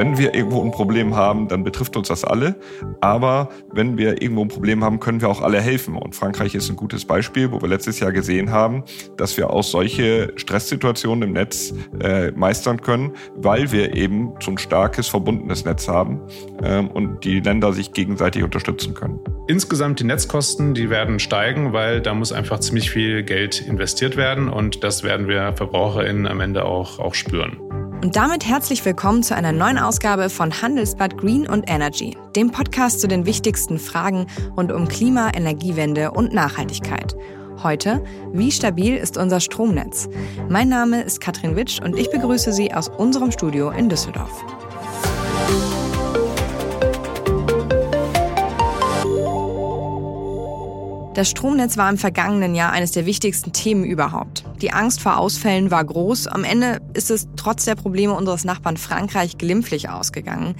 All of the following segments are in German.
Wenn wir irgendwo ein Problem haben, dann betrifft uns das alle. Aber wenn wir irgendwo ein Problem haben, können wir auch alle helfen. Und Frankreich ist ein gutes Beispiel, wo wir letztes Jahr gesehen haben, dass wir auch solche Stresssituationen im Netz äh, meistern können, weil wir eben so ein starkes verbundenes Netz haben ähm, und die Länder sich gegenseitig unterstützen können. Insgesamt die Netzkosten, die werden steigen, weil da muss einfach ziemlich viel Geld investiert werden und das werden wir VerbraucherInnen am Ende auch, auch spüren. Und damit herzlich willkommen zu einer neuen Ausgabe von Handelsblatt Green und Energy, dem Podcast zu den wichtigsten Fragen rund um Klima, Energiewende und Nachhaltigkeit. Heute, wie stabil ist unser Stromnetz? Mein Name ist Katrin Witsch und ich begrüße Sie aus unserem Studio in Düsseldorf. Das Stromnetz war im vergangenen Jahr eines der wichtigsten Themen überhaupt. Die Angst vor Ausfällen war groß. Am Ende ist es trotz der Probleme unseres Nachbarn Frankreich glimpflich ausgegangen.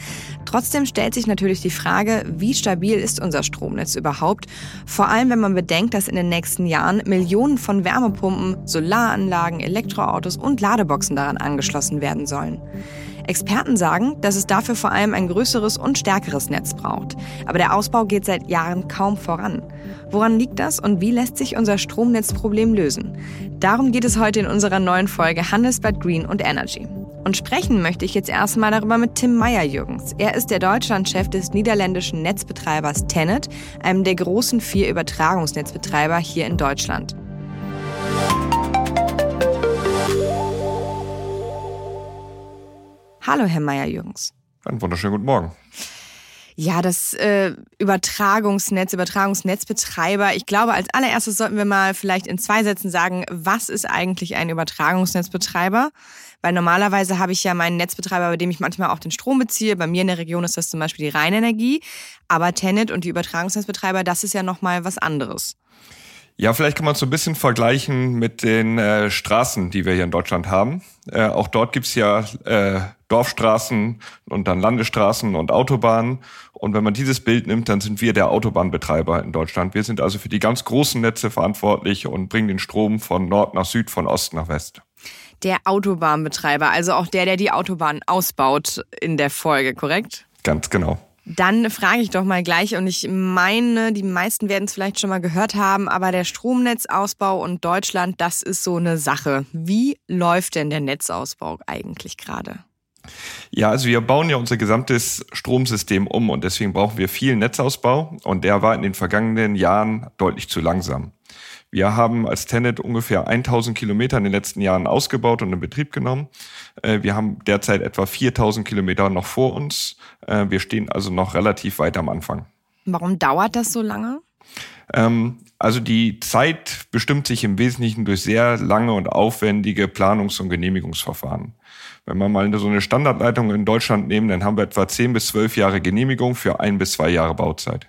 Trotzdem stellt sich natürlich die Frage, wie stabil ist unser Stromnetz überhaupt? Vor allem, wenn man bedenkt, dass in den nächsten Jahren Millionen von Wärmepumpen, Solaranlagen, Elektroautos und Ladeboxen daran angeschlossen werden sollen. Experten sagen, dass es dafür vor allem ein größeres und stärkeres Netz braucht. Aber der Ausbau geht seit Jahren kaum voran. Woran liegt das und wie lässt sich unser Stromnetzproblem lösen? Darum geht es heute in unserer neuen Folge Handelsblatt Green und Energy. Und sprechen möchte ich jetzt erstmal darüber mit Tim Meyer-Jürgens. Er ist der Deutschlandchef des niederländischen Netzbetreibers Tenet, einem der großen vier Übertragungsnetzbetreiber hier in Deutschland. Hallo, Herr Meyer-Jürgens. Einen wunderschönen guten Morgen. Ja, das äh, Übertragungsnetz, Übertragungsnetzbetreiber. Ich glaube, als allererstes sollten wir mal vielleicht in zwei Sätzen sagen, was ist eigentlich ein Übertragungsnetzbetreiber? Weil normalerweise habe ich ja meinen Netzbetreiber, bei dem ich manchmal auch den Strom beziehe. Bei mir in der Region ist das zum Beispiel die Rheinenergie. Aber Tenet und die Übertragungsnetzbetreiber, das ist ja nochmal was anderes. Ja, vielleicht kann man es so ein bisschen vergleichen mit den äh, Straßen, die wir hier in Deutschland haben. Äh, auch dort gibt's ja äh, Dorfstraßen und dann Landesstraßen und Autobahnen. Und wenn man dieses Bild nimmt, dann sind wir der Autobahnbetreiber in Deutschland. Wir sind also für die ganz großen Netze verantwortlich und bringen den Strom von Nord nach Süd, von Ost nach West. Der Autobahnbetreiber, also auch der, der die Autobahn ausbaut in der Folge, korrekt? Ganz genau. Dann frage ich doch mal gleich, und ich meine, die meisten werden es vielleicht schon mal gehört haben, aber der Stromnetzausbau und Deutschland, das ist so eine Sache. Wie läuft denn der Netzausbau eigentlich gerade? Ja, also wir bauen ja unser gesamtes Stromsystem um und deswegen brauchen wir viel Netzausbau und der war in den vergangenen Jahren deutlich zu langsam. Wir haben als Tenet ungefähr 1000 Kilometer in den letzten Jahren ausgebaut und in Betrieb genommen. Äh, wir haben derzeit etwa 4000 Kilometer noch vor uns. Äh, wir stehen also noch relativ weit am Anfang. Warum dauert das so lange? Ähm, also die Zeit bestimmt sich im Wesentlichen durch sehr lange und aufwendige Planungs- und Genehmigungsverfahren. Wenn wir mal so eine Standardleitung in Deutschland nehmen, dann haben wir etwa 10 bis 12 Jahre Genehmigung für ein bis zwei Jahre Bauzeit.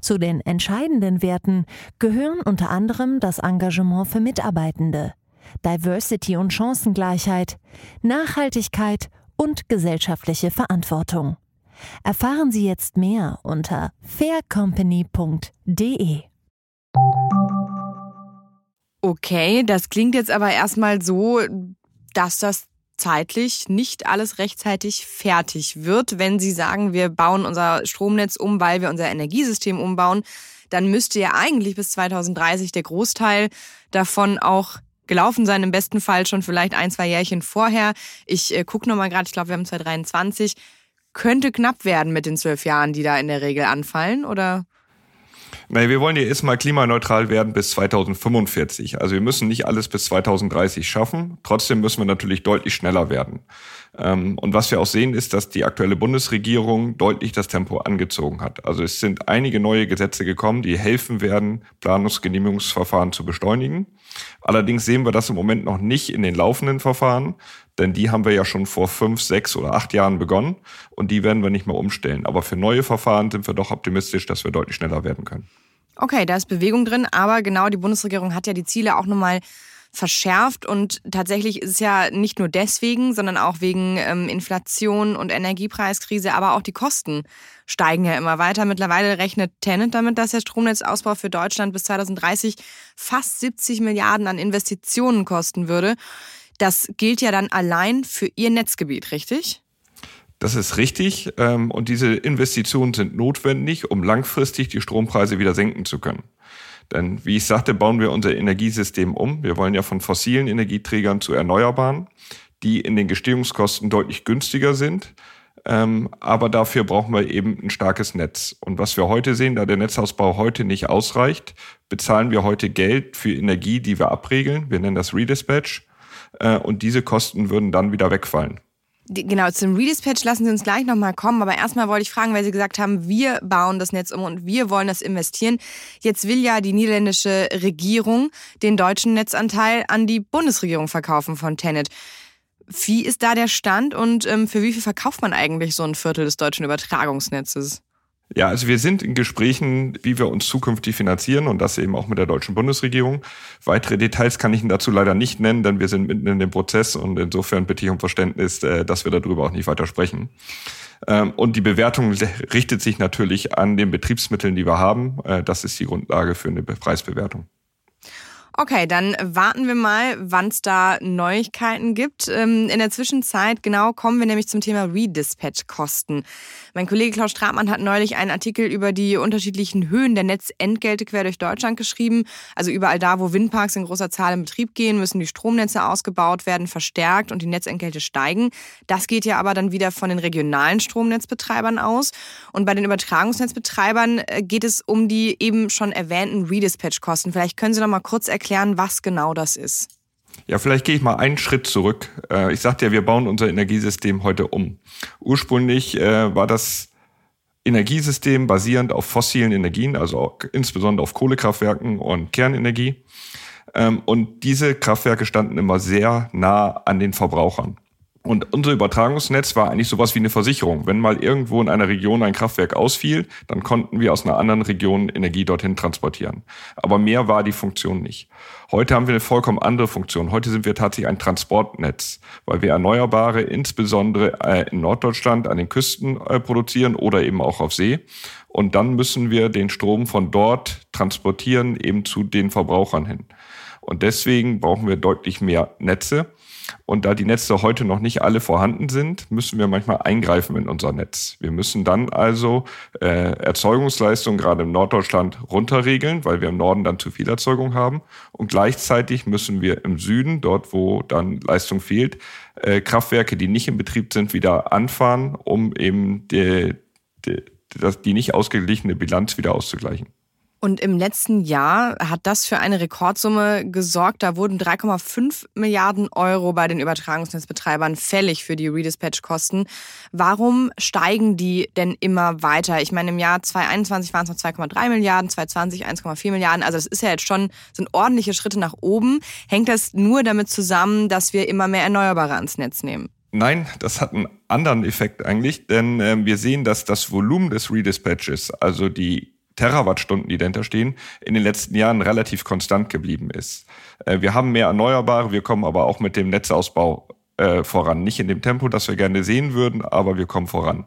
Zu den entscheidenden Werten gehören unter anderem das Engagement für Mitarbeitende, Diversity und Chancengleichheit, Nachhaltigkeit und gesellschaftliche Verantwortung. Erfahren Sie jetzt mehr unter faircompany.de. Okay, das klingt jetzt aber erstmal so, dass das zeitlich nicht alles rechtzeitig fertig wird. Wenn Sie sagen, wir bauen unser Stromnetz um, weil wir unser Energiesystem umbauen, dann müsste ja eigentlich bis 2030 der Großteil davon auch gelaufen sein, im besten Fall schon vielleicht ein, zwei Jährchen vorher. Ich äh, gucke nochmal gerade, ich glaube, wir haben 2023. Könnte knapp werden mit den zwölf Jahren, die da in der Regel anfallen, oder? Naja, wir wollen ja erstmal klimaneutral werden bis 2045. Also wir müssen nicht alles bis 2030 schaffen. Trotzdem müssen wir natürlich deutlich schneller werden. Ähm, und was wir auch sehen, ist, dass die aktuelle Bundesregierung deutlich das Tempo angezogen hat. Also es sind einige neue Gesetze gekommen, die helfen werden, Planungsgenehmigungsverfahren zu beschleunigen. Allerdings sehen wir das im Moment noch nicht in den laufenden Verfahren, denn die haben wir ja schon vor fünf, sechs oder acht Jahren begonnen und die werden wir nicht mehr umstellen. Aber für neue Verfahren sind wir doch optimistisch, dass wir deutlich schneller werden können. Okay, da ist Bewegung drin, aber genau die Bundesregierung hat ja die Ziele auch nochmal verschärft und tatsächlich ist es ja nicht nur deswegen, sondern auch wegen ähm, Inflation und Energiepreiskrise, aber auch die Kosten steigen ja immer weiter. Mittlerweile rechnet Tenant damit, dass der Stromnetzausbau für Deutschland bis 2030 fast 70 Milliarden an Investitionen kosten würde. Das gilt ja dann allein für Ihr Netzgebiet, richtig? Das ist richtig. Ähm, und diese Investitionen sind notwendig, um langfristig die Strompreise wieder senken zu können. Denn wie ich sagte, bauen wir unser Energiesystem um. Wir wollen ja von fossilen Energieträgern zu erneuerbaren, die in den Gestehungskosten deutlich günstiger sind. Ähm, aber dafür brauchen wir eben ein starkes Netz. Und was wir heute sehen, da der Netzausbau heute nicht ausreicht, bezahlen wir heute Geld für Energie, die wir abregeln. Wir nennen das Redispatch. Äh, und diese Kosten würden dann wieder wegfallen. Genau, zum Redispatch lassen Sie uns gleich nochmal kommen. Aber erstmal wollte ich fragen, weil Sie gesagt haben, wir bauen das Netz um und wir wollen das investieren. Jetzt will ja die niederländische Regierung den deutschen Netzanteil an die Bundesregierung verkaufen von Tenet. Wie ist da der Stand und ähm, für wie viel verkauft man eigentlich so ein Viertel des deutschen Übertragungsnetzes? Ja, also wir sind in Gesprächen, wie wir uns zukünftig finanzieren und das eben auch mit der deutschen Bundesregierung. Weitere Details kann ich Ihnen dazu leider nicht nennen, denn wir sind mitten in dem Prozess und insofern bitte ich um Verständnis, äh, dass wir darüber auch nicht weiter sprechen. Ähm, und die Bewertung richtet sich natürlich an den Betriebsmitteln, die wir haben. Äh, das ist die Grundlage für eine Preisbewertung. Okay, dann warten wir mal, wann es da Neuigkeiten gibt. Ähm, in der Zwischenzeit, genau, kommen wir nämlich zum Thema Redispatch-Kosten. Mein Kollege Klaus Stratmann hat neulich einen Artikel über die unterschiedlichen Höhen der Netzentgelte quer durch Deutschland geschrieben. Also überall da, wo Windparks in großer Zahl in Betrieb gehen, müssen die Stromnetze ausgebaut werden, verstärkt und die Netzentgelte steigen. Das geht ja aber dann wieder von den regionalen Stromnetzbetreibern aus. Und bei den Übertragungsnetzbetreibern äh, geht es um die eben schon erwähnten Redispatch-Kosten. Vielleicht können Sie noch mal kurz erklären, erklären, was genau das ist? Ja, vielleicht gehe ich mal einen Schritt zurück. Äh, ich sagte ja, wir bauen unser Energiesystem heute um. Ursprünglich äh, war das Energiesystem basierend auf fossilen Energien, also insbesondere auf Kohlekraftwerken und Kernenergie. Ähm, und diese Kraftwerke standen immer sehr nah an den Verbrauchern. Und unser Übertragungsnetz war eigentlich sowas wie eine Versicherung. Wenn mal irgendwo in einer Region ein Kraftwerk ausfiel, dann konnten wir aus einer anderen Region Energie dorthin transportieren. Aber mehr war die Funktion nicht. Heute haben wir eine vollkommen andere Funktion. Heute sind wir tatsächlich ein Transportnetz, weil wir Erneuerbare insbesondere äh, in Norddeutschland an den Küsten äh, produzieren oder eben auch auf See. Und dann müssen wir den Strom von dort transportieren eben zu den Verbrauchern hin. Und deswegen brauchen wir deutlich mehr Netze. Und da die Netze heute noch nicht alle vorhanden sind, müssen wir manchmal eingreifen in unser Netz. Wir müssen dann also äh, Erzeugungsleistung gerade im Norddeutschland runterregeln, weil wir im Norden dann zu viel Erzeugung haben. Und gleichzeitig müssen wir im Süden, dort wo dann Leistung fehlt, äh, Kraftwerke, die nicht in Betrieb sind, wieder anfahren, um eben die, die, die nicht ausgeglichene Bilanz wieder auszugleichen. Und im letzten Jahr hat das für eine Rekordsumme gesorgt. Da wurden 3,5 Milliarden Euro bei den Übertragungsnetzbetreibern fällig für die Redispatch-Kosten. Warum steigen die denn immer weiter? Ich meine, im Jahr 2021 waren es noch 2,3 Milliarden, 2020 1,4 Milliarden. Also das ist ja jetzt schon, sind ordentliche Schritte nach oben. Hängt das nur damit zusammen, dass wir immer mehr Erneuerbare ans Netz nehmen? Nein, das hat einen anderen Effekt eigentlich, denn äh, wir sehen, dass das Volumen des Redispatches, also die Terawattstunden, die dahinter stehen, in den letzten Jahren relativ konstant geblieben ist. Äh, wir haben mehr Erneuerbare, wir kommen aber auch mit dem Netzausbau äh, voran. Nicht in dem Tempo, das wir gerne sehen würden, aber wir kommen voran.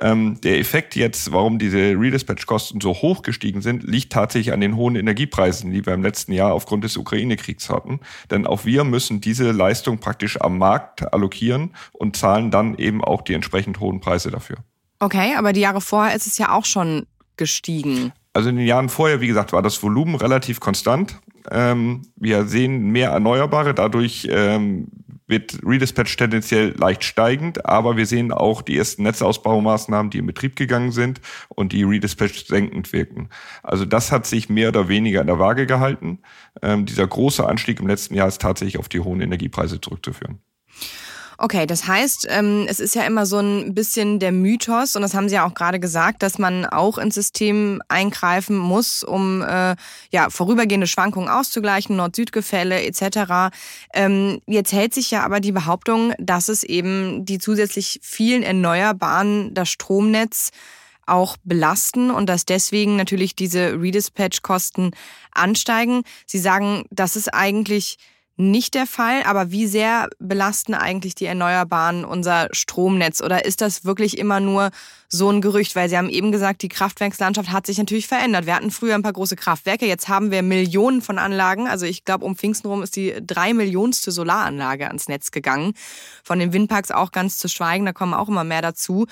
Ähm, der Effekt jetzt, warum diese Redispatch-Kosten so hoch gestiegen sind, liegt tatsächlich an den hohen Energiepreisen, die wir im letzten Jahr aufgrund des Ukraine-Kriegs hatten. Denn auch wir müssen diese Leistung praktisch am Markt allokieren und zahlen dann eben auch die entsprechend hohen Preise dafür. Okay, aber die Jahre vorher ist es ja auch schon gestiegen? Also in den Jahren vorher, wie gesagt, war das Volumen relativ konstant. Ähm, wir sehen mehr Erneuerbare, dadurch ähm, wird Redispatch tendenziell leicht steigend, aber wir sehen auch die ersten Netzausbaumaßnahmen, die in Betrieb gegangen sind und die Redispatch senkend wirken. Also das hat sich mehr oder weniger in der Waage gehalten. Ähm, dieser große Anstieg im letzten Jahr ist tatsächlich auf die hohen Energiepreise zurückzuführen. Okay, das heißt, ähm, es ist ja immer so ein bisschen der Mythos, und das haben Sie ja auch gerade gesagt, dass man auch ins System eingreifen muss, um äh, ja, vorübergehende Schwankungen auszugleichen, Nord-Süd-Gefälle etc. Ähm, jetzt hält sich ja aber die Behauptung, dass es eben die zusätzlich vielen Erneuerbaren das Stromnetz auch belasten und dass deswegen natürlich diese Redispatch-Kosten ansteigen. Sie sagen, das ist eigentlich nicht der Fall, aber wie sehr belasten eigentlich die Erneuerbaren unser Stromnetz? Oder ist das wirklich immer nur so ein Gerücht? Weil Sie haben eben gesagt, die Kraftwerkslandschaft hat sich natürlich verändert. Wir hatten früher ein paar große Kraftwerke, jetzt haben wir Millionen von Anlagen. Also ich glaube, um Pfingsten rum ist die drei Millionste Solaranlage ans Netz gegangen. Von den Windparks auch ganz zu schweigen, da kommen auch immer mehr dazu.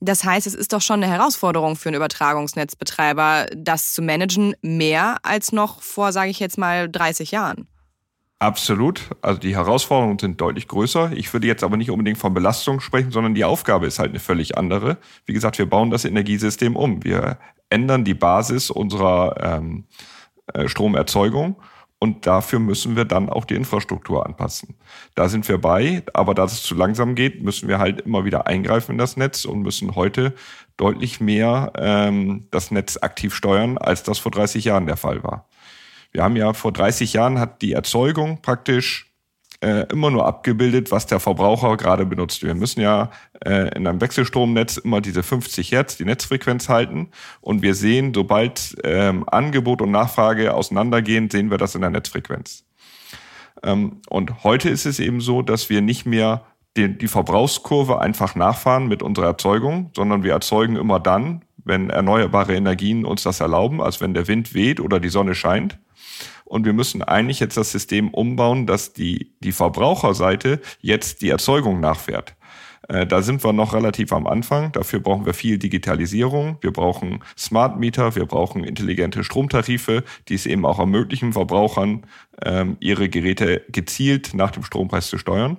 Das heißt, es ist doch schon eine Herausforderung für einen Übertragungsnetzbetreiber, das zu managen, mehr als noch vor, sage ich jetzt mal, 30 Jahren. Absolut. Also die Herausforderungen sind deutlich größer. Ich würde jetzt aber nicht unbedingt von Belastung sprechen, sondern die Aufgabe ist halt eine völlig andere. Wie gesagt, wir bauen das Energiesystem um. Wir ändern die Basis unserer ähm, äh, Stromerzeugung und dafür müssen wir dann auch die Infrastruktur anpassen. Da sind wir bei, aber da es zu langsam geht, müssen wir halt immer wieder eingreifen in das Netz und müssen heute deutlich mehr ähm, das Netz aktiv steuern, als das vor 30 Jahren der Fall war. Wir haben ja vor 30 Jahren hat die Erzeugung praktisch äh, immer nur abgebildet, was der Verbraucher gerade benutzt. Wir müssen ja äh, in einem Wechselstromnetz immer diese 50 Hertz, die Netzfrequenz halten. Und wir sehen, sobald ähm, Angebot und Nachfrage auseinandergehen, sehen wir das in der Netzfrequenz. Ähm, und heute ist es eben so, dass wir nicht mehr die, die Verbrauchskurve einfach nachfahren mit unserer Erzeugung, sondern wir erzeugen immer dann, wenn erneuerbare Energien uns das erlauben, als wenn der Wind weht oder die Sonne scheint. Und wir müssen eigentlich jetzt das System umbauen, dass die, die Verbraucherseite jetzt die Erzeugung nachfährt. Äh, da sind wir noch relativ am Anfang. Dafür brauchen wir viel Digitalisierung. Wir brauchen Smart Meter. Wir brauchen intelligente Stromtarife, die es eben auch ermöglichen, Verbrauchern ähm, ihre Geräte gezielt nach dem Strompreis zu steuern.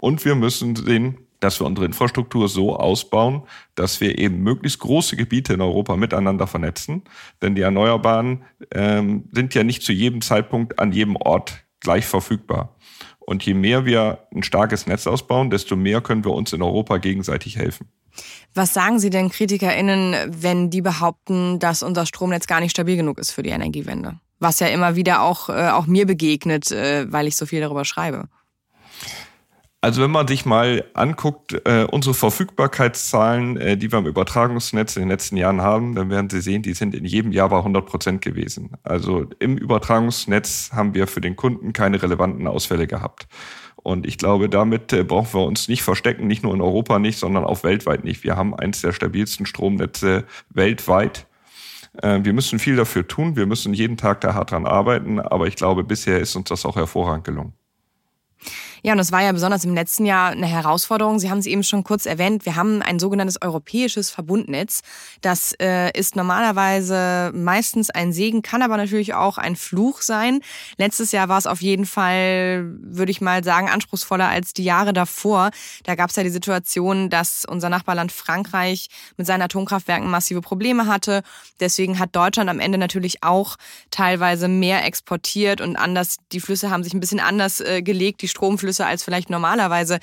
Und wir müssen den dass wir unsere Infrastruktur so ausbauen, dass wir eben möglichst große Gebiete in Europa miteinander vernetzen. Denn die Erneuerbaren ähm, sind ja nicht zu jedem Zeitpunkt an jedem Ort gleich verfügbar. Und je mehr wir ein starkes Netz ausbauen, desto mehr können wir uns in Europa gegenseitig helfen. Was sagen Sie denn KritikerInnen, wenn die behaupten, dass unser Stromnetz gar nicht stabil genug ist für die Energiewende? Was ja immer wieder auch, äh, auch mir begegnet, äh, weil ich so viel darüber schreibe. Also wenn man sich mal anguckt, äh, unsere Verfügbarkeitszahlen, äh, die wir im Übertragungsnetz in den letzten Jahren haben, dann werden Sie sehen, die sind in jedem Jahr bei 100 Prozent gewesen. Also im Übertragungsnetz haben wir für den Kunden keine relevanten Ausfälle gehabt. Und ich glaube, damit äh, brauchen wir uns nicht verstecken, nicht nur in Europa nicht, sondern auch weltweit nicht. Wir haben eins der stabilsten Stromnetze weltweit. Äh, wir müssen viel dafür tun, wir müssen jeden Tag da hart dran arbeiten, aber ich glaube, bisher ist uns das auch hervorragend gelungen. Ja, und es war ja besonders im letzten Jahr eine Herausforderung. Sie haben es eben schon kurz erwähnt. Wir haben ein sogenanntes europäisches Verbundnetz. Das äh, ist normalerweise meistens ein Segen, kann aber natürlich auch ein Fluch sein. Letztes Jahr war es auf jeden Fall, würde ich mal sagen, anspruchsvoller als die Jahre davor. Da gab es ja die Situation, dass unser Nachbarland Frankreich mit seinen Atomkraftwerken massive Probleme hatte. Deswegen hat Deutschland am Ende natürlich auch teilweise mehr exportiert und anders, die Flüsse haben sich ein bisschen anders äh, gelegt, die Stromflüsse Einflüsse als vielleicht normalerweise.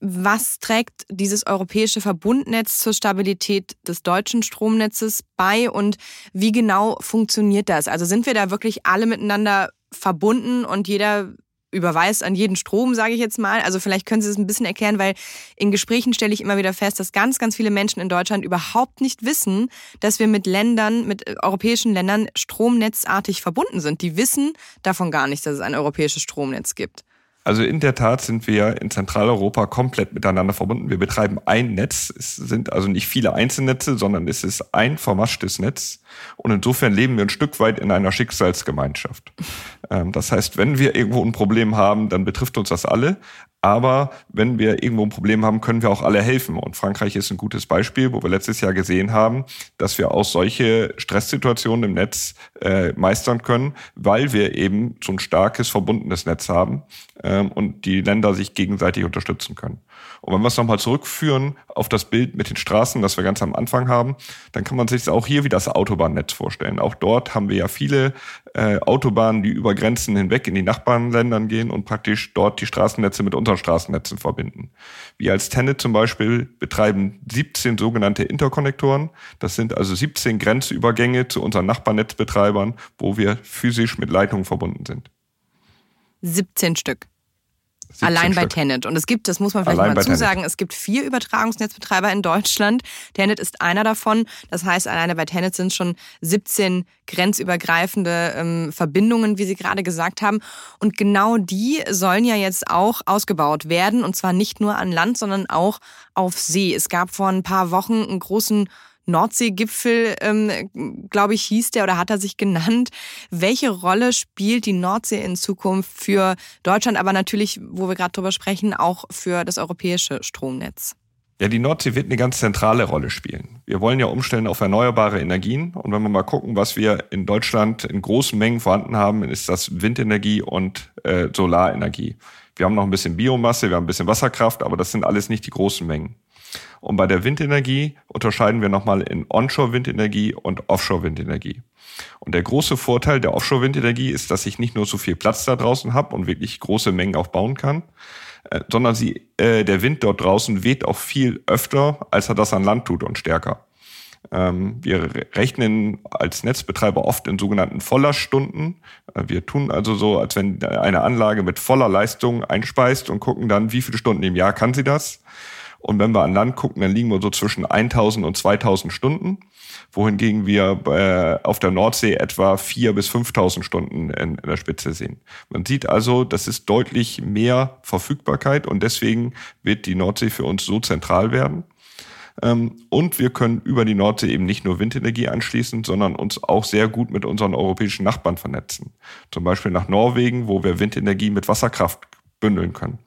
Was trägt dieses europäische Verbundnetz zur Stabilität des deutschen Stromnetzes bei und wie genau funktioniert das? Also sind wir da wirklich alle miteinander verbunden und jeder überweist an jeden Strom, sage ich jetzt mal. Also vielleicht können Sie es ein bisschen erklären, weil in Gesprächen stelle ich immer wieder fest, dass ganz, ganz viele Menschen in Deutschland überhaupt nicht wissen, dass wir mit Ländern, mit europäischen Ländern stromnetzartig verbunden sind. Die wissen davon gar nicht, dass es ein europäisches Stromnetz gibt. Also in der Tat sind wir in Zentraleuropa komplett miteinander verbunden. Wir betreiben ein Netz. Es sind also nicht viele Einzelnetze, sondern es ist ein vermaschtes Netz. Und insofern leben wir ein Stück weit in einer Schicksalsgemeinschaft. Ähm, das heißt, wenn wir irgendwo ein Problem haben, dann betrifft uns das alle. Aber wenn wir irgendwo ein Problem haben, können wir auch alle helfen. Und Frankreich ist ein gutes Beispiel, wo wir letztes Jahr gesehen haben, dass wir auch solche Stresssituationen im Netz äh, meistern können, weil wir eben so ein starkes, verbundenes Netz haben ähm, und die Länder sich gegenseitig unterstützen können. Und wenn wir es nochmal zurückführen auf das Bild mit den Straßen, das wir ganz am Anfang haben, dann kann man sich auch hier wie das Autobahnnetz vorstellen. Auch dort haben wir ja viele äh, Autobahnen, die über Grenzen hinweg in die Nachbarländern gehen und praktisch dort die Straßennetze mit unseren Straßennetzen verbinden. Wir als Tenet zum Beispiel betreiben 17 sogenannte Interkonnektoren. Das sind also 17 Grenzübergänge zu unseren Nachbarnetzbetreibern, wo wir physisch mit Leitungen verbunden sind. 17 Stück. Allein bei Tenet. Und es gibt, das muss man vielleicht Allein mal zusagen, es gibt vier Übertragungsnetzbetreiber in Deutschland. Tenet ist einer davon. Das heißt, alleine bei Tenet sind schon 17 grenzübergreifende ähm, Verbindungen, wie Sie gerade gesagt haben. Und genau die sollen ja jetzt auch ausgebaut werden. Und zwar nicht nur an Land, sondern auch auf See. Es gab vor ein paar Wochen einen großen Nordseegipfel, ähm, glaube ich, hieß der oder hat er sich genannt. Welche Rolle spielt die Nordsee in Zukunft für Deutschland, aber natürlich, wo wir gerade drüber sprechen, auch für das europäische Stromnetz? Ja, die Nordsee wird eine ganz zentrale Rolle spielen. Wir wollen ja umstellen auf erneuerbare Energien. Und wenn wir mal gucken, was wir in Deutschland in großen Mengen vorhanden haben, ist das Windenergie und äh, Solarenergie. Wir haben noch ein bisschen Biomasse, wir haben ein bisschen Wasserkraft, aber das sind alles nicht die großen Mengen. Und bei der Windenergie unterscheiden wir nochmal in Onshore-Windenergie und Offshore-Windenergie. Und der große Vorteil der Offshore-Windenergie ist, dass ich nicht nur so viel Platz da draußen habe und wirklich große Mengen auch bauen kann, äh, sondern sie, äh, der Wind dort draußen weht auch viel öfter, als er das an Land tut und stärker. Ähm, wir rechnen als Netzbetreiber oft in sogenannten Vollerstunden. Äh, wir tun also so, als wenn eine Anlage mit voller Leistung einspeist und gucken dann, wie viele Stunden im Jahr kann sie das. Und wenn wir an Land gucken, dann liegen wir so zwischen 1000 und 2000 Stunden, wohingegen wir äh, auf der Nordsee etwa 4 bis 5000 Stunden in, in der Spitze sehen. Man sieht also, das ist deutlich mehr Verfügbarkeit und deswegen wird die Nordsee für uns so zentral werden. Ähm, und wir können über die Nordsee eben nicht nur Windenergie anschließen, sondern uns auch sehr gut mit unseren europäischen Nachbarn vernetzen. Zum Beispiel nach Norwegen, wo wir Windenergie mit Wasserkraft bündeln können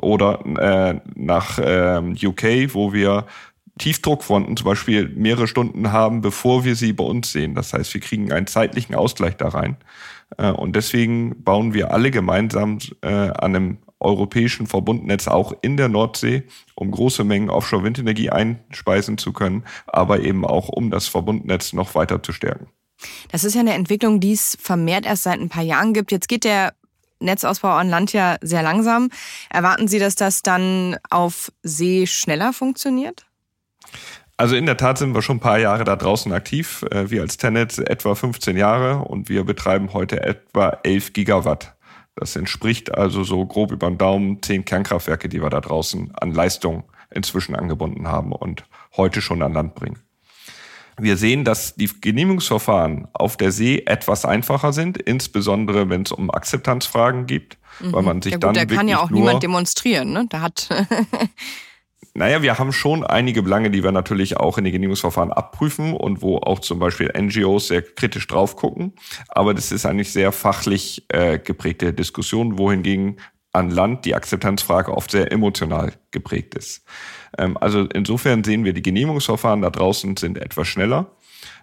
oder äh, nach äh, UK, wo wir Tiefdruckfronten zum Beispiel mehrere Stunden haben, bevor wir sie bei uns sehen. Das heißt, wir kriegen einen zeitlichen Ausgleich da rein. Äh, und deswegen bauen wir alle gemeinsam äh, an einem europäischen Verbundnetz auch in der Nordsee, um große Mengen Offshore-Windenergie einspeisen zu können, aber eben auch um das Verbundnetz noch weiter zu stärken. Das ist ja eine Entwicklung, die es vermehrt erst seit ein paar Jahren gibt. Jetzt geht der Netzausbau an Land ja sehr langsam. Erwarten Sie, dass das dann auf See schneller funktioniert? Also in der Tat sind wir schon ein paar Jahre da draußen aktiv. Äh, wir als Tenet etwa 15 Jahre und wir betreiben heute etwa 11 Gigawatt. Das entspricht also so grob über den Daumen 10 Kernkraftwerke, die wir da draußen an Leistung inzwischen angebunden haben und heute schon an Land bringen. Wir sehen, dass die Genehmigungsverfahren auf der See etwas einfacher sind, insbesondere wenn es um Akzeptanzfragen geht, mhm. weil man sich ja gut, dann da kann ja auch niemand demonstrieren, ne? Da hat Naja, wir haben schon einige Belange, die wir natürlich auch in den Genehmigungsverfahren abprüfen und wo auch zum Beispiel NGOs sehr kritisch drauf gucken. Aber das ist eigentlich sehr fachlich äh, geprägte Diskussion, wohingegen an Land die Akzeptanzfrage oft sehr emotional geprägt ist. Ähm, also insofern sehen wir, die Genehmigungsverfahren da draußen sind etwas schneller.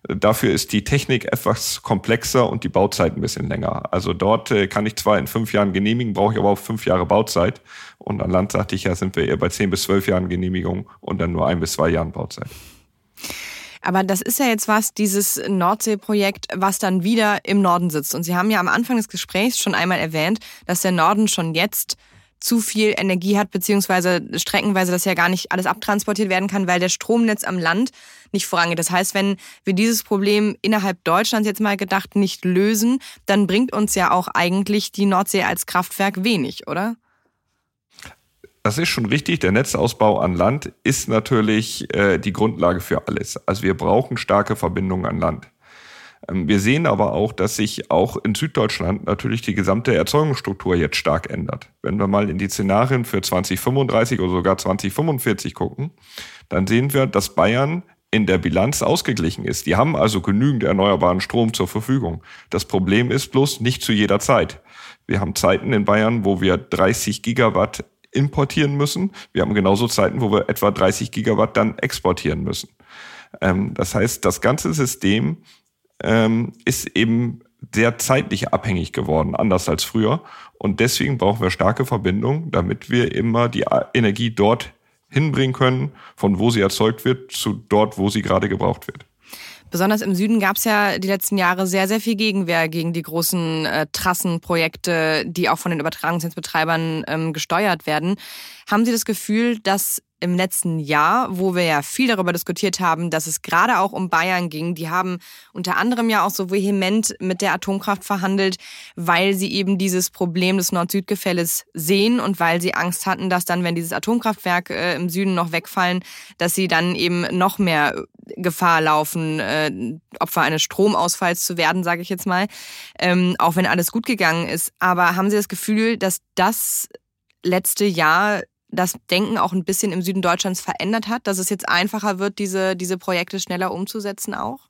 Dafür ist die Technik etwas komplexer und die Bauzeit ein bisschen länger. Also dort äh, kann ich zwar in fünf Jahren genehmigen, brauche ich aber auch fünf Jahre Bauzeit. Und an Land sagte ich ja, sind wir eher bei zehn bis zwölf Jahren Genehmigung und dann nur ein bis zwei Jahren Bauzeit. Aber das ist ja jetzt was, dieses Nordsee-Projekt, was dann wieder im Norden sitzt. Und Sie haben ja am Anfang des Gesprächs schon einmal erwähnt, dass der Norden schon jetzt zu viel Energie hat, beziehungsweise streckenweise das ja gar nicht alles abtransportiert werden kann, weil der Stromnetz am Land nicht vorangeht. Das heißt, wenn wir dieses Problem innerhalb Deutschlands jetzt mal gedacht nicht lösen, dann bringt uns ja auch eigentlich die Nordsee als Kraftwerk wenig, oder? Das ist schon richtig. Der Netzausbau an Land ist natürlich äh, die Grundlage für alles. Also wir brauchen starke Verbindungen an Land. Ähm, wir sehen aber auch, dass sich auch in Süddeutschland natürlich die gesamte Erzeugungsstruktur jetzt stark ändert. Wenn wir mal in die Szenarien für 2035 oder sogar 2045 gucken, dann sehen wir, dass Bayern in der Bilanz ausgeglichen ist. Die haben also genügend erneuerbaren Strom zur Verfügung. Das Problem ist bloß nicht zu jeder Zeit. Wir haben Zeiten in Bayern, wo wir 30 Gigawatt importieren müssen. Wir haben genauso Zeiten, wo wir etwa 30 Gigawatt dann exportieren müssen. Ähm, das heißt, das ganze System ähm, ist eben sehr zeitlich abhängig geworden, anders als früher. Und deswegen brauchen wir starke Verbindungen, damit wir immer die Energie dort hinbringen können, von wo sie erzeugt wird, zu dort, wo sie gerade gebraucht wird. Besonders im Süden gab es ja die letzten Jahre sehr, sehr viel Gegenwehr gegen die großen äh, Trassenprojekte, die auch von den Übertragungsnetzbetreibern ähm, gesteuert werden. Haben Sie das Gefühl, dass im letzten Jahr, wo wir ja viel darüber diskutiert haben, dass es gerade auch um Bayern ging. Die haben unter anderem ja auch so vehement mit der Atomkraft verhandelt, weil sie eben dieses Problem des Nord-Süd-Gefälles sehen und weil sie Angst hatten, dass dann, wenn dieses Atomkraftwerk äh, im Süden noch wegfallen, dass sie dann eben noch mehr Gefahr laufen, äh, Opfer eines Stromausfalls zu werden, sage ich jetzt mal, ähm, auch wenn alles gut gegangen ist. Aber haben Sie das Gefühl, dass das letzte Jahr das Denken auch ein bisschen im Süden Deutschlands verändert hat, dass es jetzt einfacher wird, diese, diese Projekte schneller umzusetzen auch?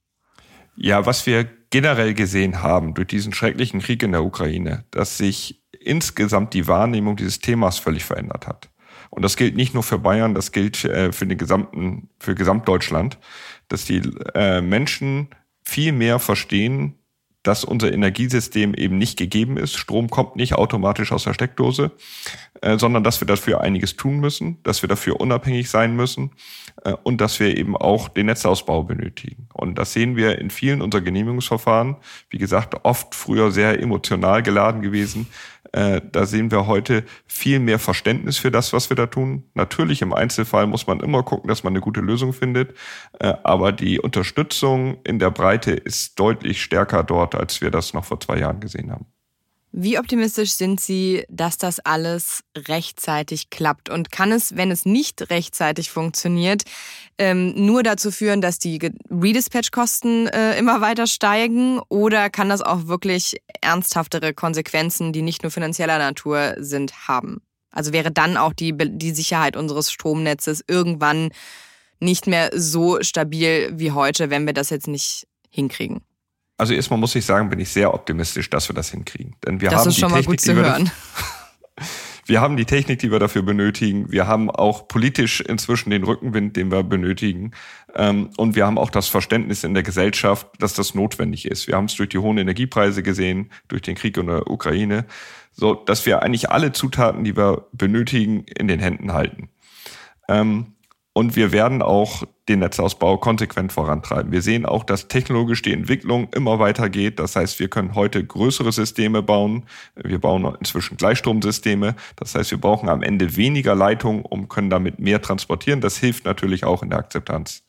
Ja, was wir generell gesehen haben durch diesen schrecklichen Krieg in der Ukraine, dass sich insgesamt die Wahrnehmung dieses Themas völlig verändert hat. Und das gilt nicht nur für Bayern, das gilt äh, für den gesamten, für Gesamtdeutschland, dass die äh, Menschen viel mehr verstehen, dass unser Energiesystem eben nicht gegeben ist. Strom kommt nicht automatisch aus der Steckdose, äh, sondern dass wir dafür einiges tun müssen, dass wir dafür unabhängig sein müssen äh, und dass wir eben auch den Netzausbau benötigen. Und das sehen wir in vielen unserer Genehmigungsverfahren. Wie gesagt, oft früher sehr emotional geladen gewesen. Äh, da sehen wir heute viel mehr Verständnis für das, was wir da tun. Natürlich im Einzelfall muss man immer gucken, dass man eine gute Lösung findet. Äh, aber die Unterstützung in der Breite ist deutlich stärker dort, als wir das noch vor zwei Jahren gesehen haben. Wie optimistisch sind Sie, dass das alles rechtzeitig klappt? Und kann es, wenn es nicht rechtzeitig funktioniert, ähm, nur dazu führen, dass die Redispatch-Kosten äh, immer weiter steigen? Oder kann das auch wirklich ernsthaftere Konsequenzen, die nicht nur finanzieller Natur sind, haben? Also wäre dann auch die, die Sicherheit unseres Stromnetzes irgendwann nicht mehr so stabil wie heute, wenn wir das jetzt nicht hinkriegen? Also erstmal muss ich sagen, bin ich sehr optimistisch, dass wir das hinkriegen. Denn wir das haben ist die schon Technik, mal gut zu hören. wir haben die Technik, die wir dafür benötigen. Wir haben auch politisch inzwischen den Rückenwind, den wir benötigen. Ähm, und wir haben auch das Verständnis in der Gesellschaft, dass das notwendig ist. Wir haben es durch die hohen Energiepreise gesehen, durch den Krieg in der Ukraine, so dass wir eigentlich alle Zutaten, die wir benötigen, in den Händen halten. Ähm, und wir werden auch den Netzausbau konsequent vorantreiben. Wir sehen auch, dass technologisch die Entwicklung immer weiter geht. Das heißt, wir können heute größere Systeme bauen. Wir bauen inzwischen Gleichstromsysteme. Das heißt, wir brauchen am Ende weniger Leitungen, um können damit mehr transportieren. Das hilft natürlich auch in der Akzeptanz.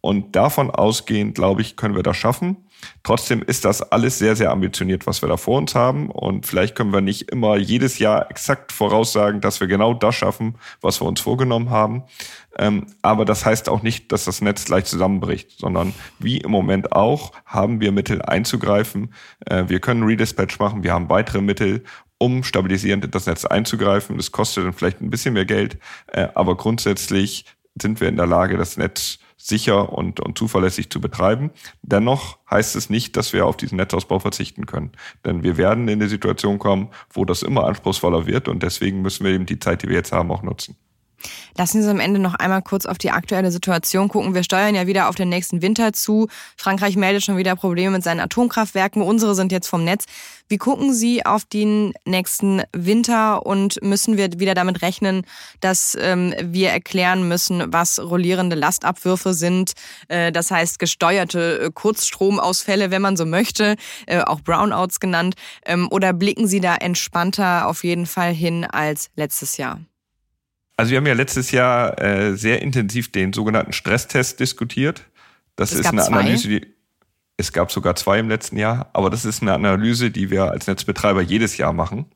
Und davon ausgehend, glaube ich, können wir das schaffen. Trotzdem ist das alles sehr, sehr ambitioniert, was wir da vor uns haben. Und vielleicht können wir nicht immer jedes Jahr exakt voraussagen, dass wir genau das schaffen, was wir uns vorgenommen haben. Ähm, aber das heißt auch nicht, dass das Netz gleich zusammenbricht, sondern wie im Moment auch haben wir Mittel einzugreifen. Äh, wir können Redispatch machen, wir haben weitere Mittel, um stabilisierend in das Netz einzugreifen. Das kostet dann vielleicht ein bisschen mehr Geld, äh, aber grundsätzlich sind wir in der Lage, das Netz sicher und, und zuverlässig zu betreiben. Dennoch heißt es nicht, dass wir auf diesen Netzausbau verzichten können. Denn wir werden in eine Situation kommen, wo das immer anspruchsvoller wird und deswegen müssen wir eben die Zeit, die wir jetzt haben, auch nutzen. Lassen Sie uns am Ende noch einmal kurz auf die aktuelle Situation gucken. Wir steuern ja wieder auf den nächsten Winter zu. Frankreich meldet schon wieder Probleme mit seinen Atomkraftwerken. Unsere sind jetzt vom Netz. Wie gucken Sie auf den nächsten Winter und müssen wir wieder damit rechnen, dass ähm, wir erklären müssen, was rollierende Lastabwürfe sind? Äh, das heißt gesteuerte äh, Kurzstromausfälle, wenn man so möchte, äh, auch Brownouts genannt. Ähm, oder blicken Sie da entspannter auf jeden Fall hin als letztes Jahr? Also wir haben ja letztes Jahr äh, sehr intensiv den sogenannten Stresstest diskutiert. Das es ist eine zwei. Analyse, die es gab sogar zwei im letzten Jahr, aber das ist eine Analyse, die wir als Netzbetreiber jedes Jahr machen.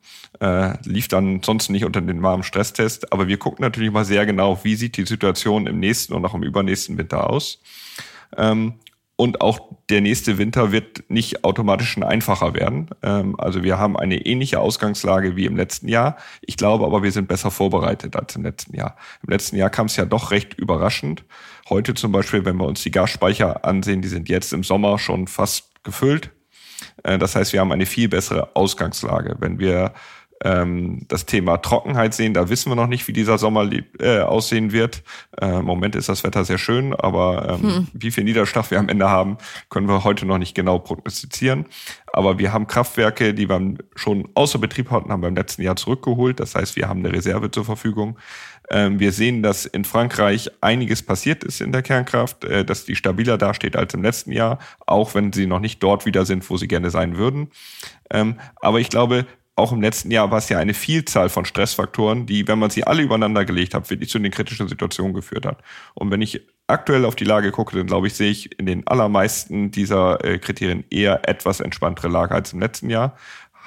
Äh, lief dann sonst nicht unter den warmen Stresstest, aber wir gucken natürlich mal sehr genau, wie sieht die Situation im nächsten und auch im übernächsten Winter aus. Ähm, und auch der nächste Winter wird nicht automatisch ein einfacher werden. Ähm, also wir haben eine ähnliche Ausgangslage wie im letzten Jahr. Ich glaube aber, wir sind besser vorbereitet als im letzten Jahr. Im letzten Jahr kam es ja doch recht überraschend. Heute zum Beispiel, wenn wir uns die Gasspeicher ansehen, die sind jetzt im Sommer schon fast gefüllt. Äh, das heißt, wir haben eine viel bessere Ausgangslage. Wenn wir ähm, das Thema Trockenheit sehen. Da wissen wir noch nicht, wie dieser Sommer äh, aussehen wird. Äh, Im Moment ist das Wetter sehr schön, aber ähm, hm. wie viel Niederschlag wir am Ende haben, können wir heute noch nicht genau prognostizieren. Aber wir haben Kraftwerke, die wir schon außer Betrieb hatten, haben wir im letzten Jahr zurückgeholt. Das heißt, wir haben eine Reserve zur Verfügung. Ähm, wir sehen, dass in Frankreich einiges passiert ist in der Kernkraft, äh, dass die stabiler dasteht als im letzten Jahr, auch wenn sie noch nicht dort wieder sind, wo sie gerne sein würden. Ähm, aber ich glaube, auch im letzten Jahr war es ja eine Vielzahl von Stressfaktoren, die, wenn man sie alle übereinander gelegt hat, wirklich zu den kritischen Situationen geführt hat. Und wenn ich aktuell auf die Lage gucke, dann glaube ich, sehe ich in den allermeisten dieser äh, Kriterien eher etwas entspanntere Lage als im letzten Jahr.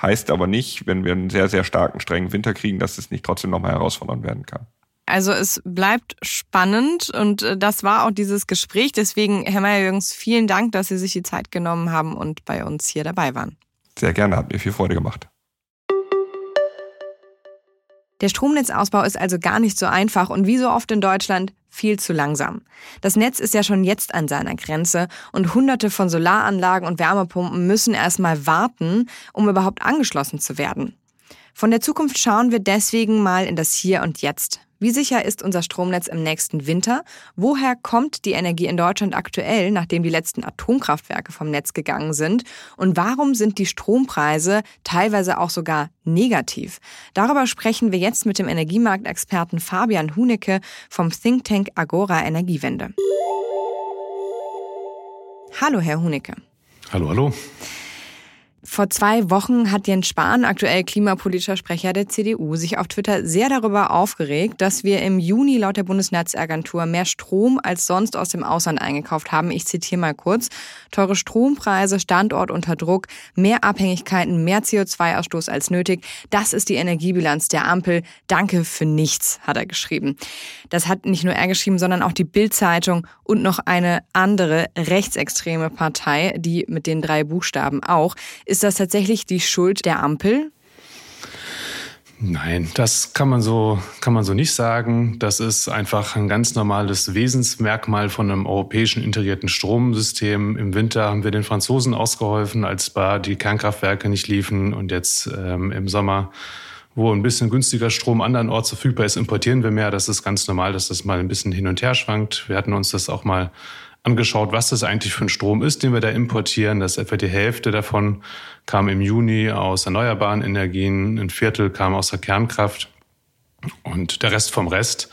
Heißt aber nicht, wenn wir einen sehr, sehr starken, strengen Winter kriegen, dass es nicht trotzdem nochmal herausfordernd werden kann. Also es bleibt spannend und äh, das war auch dieses Gespräch. Deswegen, Herr Meyer-Jürgens, vielen Dank, dass Sie sich die Zeit genommen haben und bei uns hier dabei waren. Sehr gerne, hat mir viel Freude gemacht. Der Stromnetzausbau ist also gar nicht so einfach und wie so oft in Deutschland viel zu langsam. Das Netz ist ja schon jetzt an seiner Grenze und hunderte von Solaranlagen und Wärmepumpen müssen erstmal warten, um überhaupt angeschlossen zu werden. Von der Zukunft schauen wir deswegen mal in das Hier und Jetzt. Wie sicher ist unser Stromnetz im nächsten Winter? Woher kommt die Energie in Deutschland aktuell, nachdem die letzten Atomkraftwerke vom Netz gegangen sind? Und warum sind die Strompreise teilweise auch sogar negativ? Darüber sprechen wir jetzt mit dem Energiemarktexperten Fabian Hunecke vom Think Tank Agora Energiewende. Hallo, Herr Hunecke. Hallo, hallo. Vor zwei Wochen hat Jens Spahn, aktuell klimapolitischer Sprecher der CDU, sich auf Twitter sehr darüber aufgeregt, dass wir im Juni laut der Bundesnetzagentur mehr Strom als sonst aus dem Ausland eingekauft haben. Ich zitiere mal kurz. Teure Strompreise, Standort unter Druck, mehr Abhängigkeiten, mehr CO2-Ausstoß als nötig. Das ist die Energiebilanz der Ampel. Danke für nichts, hat er geschrieben. Das hat nicht nur er geschrieben, sondern auch die Bild-Zeitung und noch eine andere rechtsextreme Partei, die mit den drei Buchstaben auch. Ist das tatsächlich die Schuld der Ampel? Nein, das kann man so, kann man so nicht sagen. Das ist einfach ein ganz normales Wesensmerkmal von einem europäischen integrierten Stromsystem. Im Winter haben wir den Franzosen ausgeholfen, als die Kernkraftwerke nicht liefen. Und jetzt ähm, im Sommer, wo ein bisschen günstiger Strom andernorts verfügbar ist, importieren wir mehr. Das ist ganz normal, dass das mal ein bisschen hin und her schwankt. Wir hatten uns das auch mal angeschaut, was das eigentlich für ein Strom ist, den wir da importieren. Das etwa die Hälfte davon kam im Juni aus erneuerbaren Energien, ein Viertel kam aus der Kernkraft und der Rest vom Rest.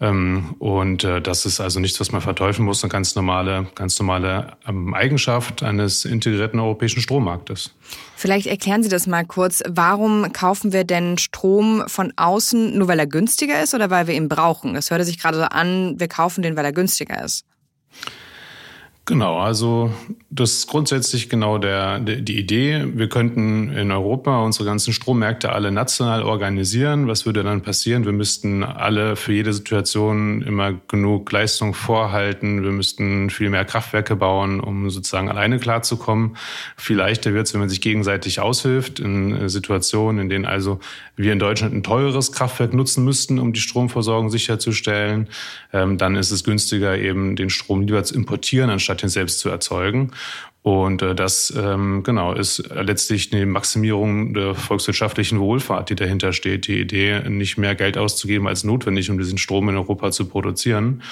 Ähm, und äh, das ist also nichts, was man verteufeln muss, eine ganz normale, ganz normale ähm, Eigenschaft eines integrierten europäischen Strommarktes. Vielleicht erklären Sie das mal kurz. Warum kaufen wir denn Strom von außen, nur weil er günstiger ist oder weil wir ihn brauchen? Das hörte sich gerade so an, wir kaufen den, weil er günstiger ist. Genau, also das ist grundsätzlich genau der, die Idee. Wir könnten in Europa unsere ganzen Strommärkte alle national organisieren. Was würde dann passieren? Wir müssten alle für jede Situation immer genug Leistung vorhalten. Wir müssten viel mehr Kraftwerke bauen, um sozusagen alleine klarzukommen. Viel leichter wird es, wenn man sich gegenseitig aushilft in Situationen, in denen also wir in Deutschland ein teures Kraftwerk nutzen müssten, um die Stromversorgung sicherzustellen. Ähm, dann ist es günstiger, eben den Strom lieber zu importieren, anstatt statt ihn selbst zu erzeugen. Und äh, das ähm, genau ist letztlich eine Maximierung der volkswirtschaftlichen Wohlfahrt, die dahinter steht. Die Idee, nicht mehr Geld auszugeben als notwendig, um diesen Strom in Europa zu produzieren.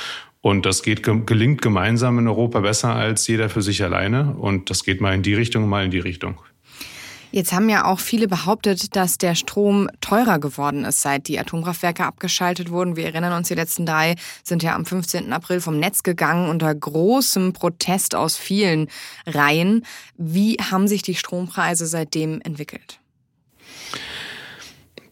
Und das geht gelingt gemeinsam in Europa besser als jeder für sich alleine. Und das geht mal in die Richtung, mal in die Richtung. Jetzt haben ja auch viele behauptet, dass der Strom teurer geworden ist, seit die Atomkraftwerke abgeschaltet wurden. Wir erinnern uns, die letzten drei sind ja am 15. April vom Netz gegangen unter großem Protest aus vielen Reihen. Wie haben sich die Strompreise seitdem entwickelt?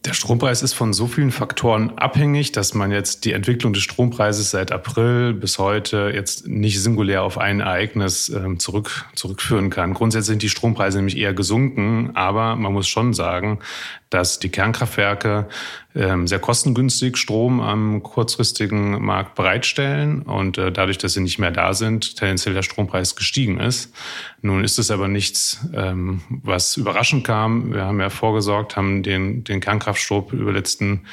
Der Strompreis ist von so vielen Faktoren abhängig, dass man jetzt die Entwicklung des Strompreises seit April bis heute jetzt nicht singulär auf ein Ereignis äh, zurück, zurückführen kann. Grundsätzlich sind die Strompreise nämlich eher gesunken, aber man muss schon sagen, dass die Kernkraftwerke ähm, sehr kostengünstig Strom am kurzfristigen Markt bereitstellen und äh, dadurch, dass sie nicht mehr da sind, tendenziell der Strompreis gestiegen ist. Nun ist es aber nichts, ähm, was überraschend kam. Wir haben ja vorgesorgt, haben den, den Kernkraftstrom über letzten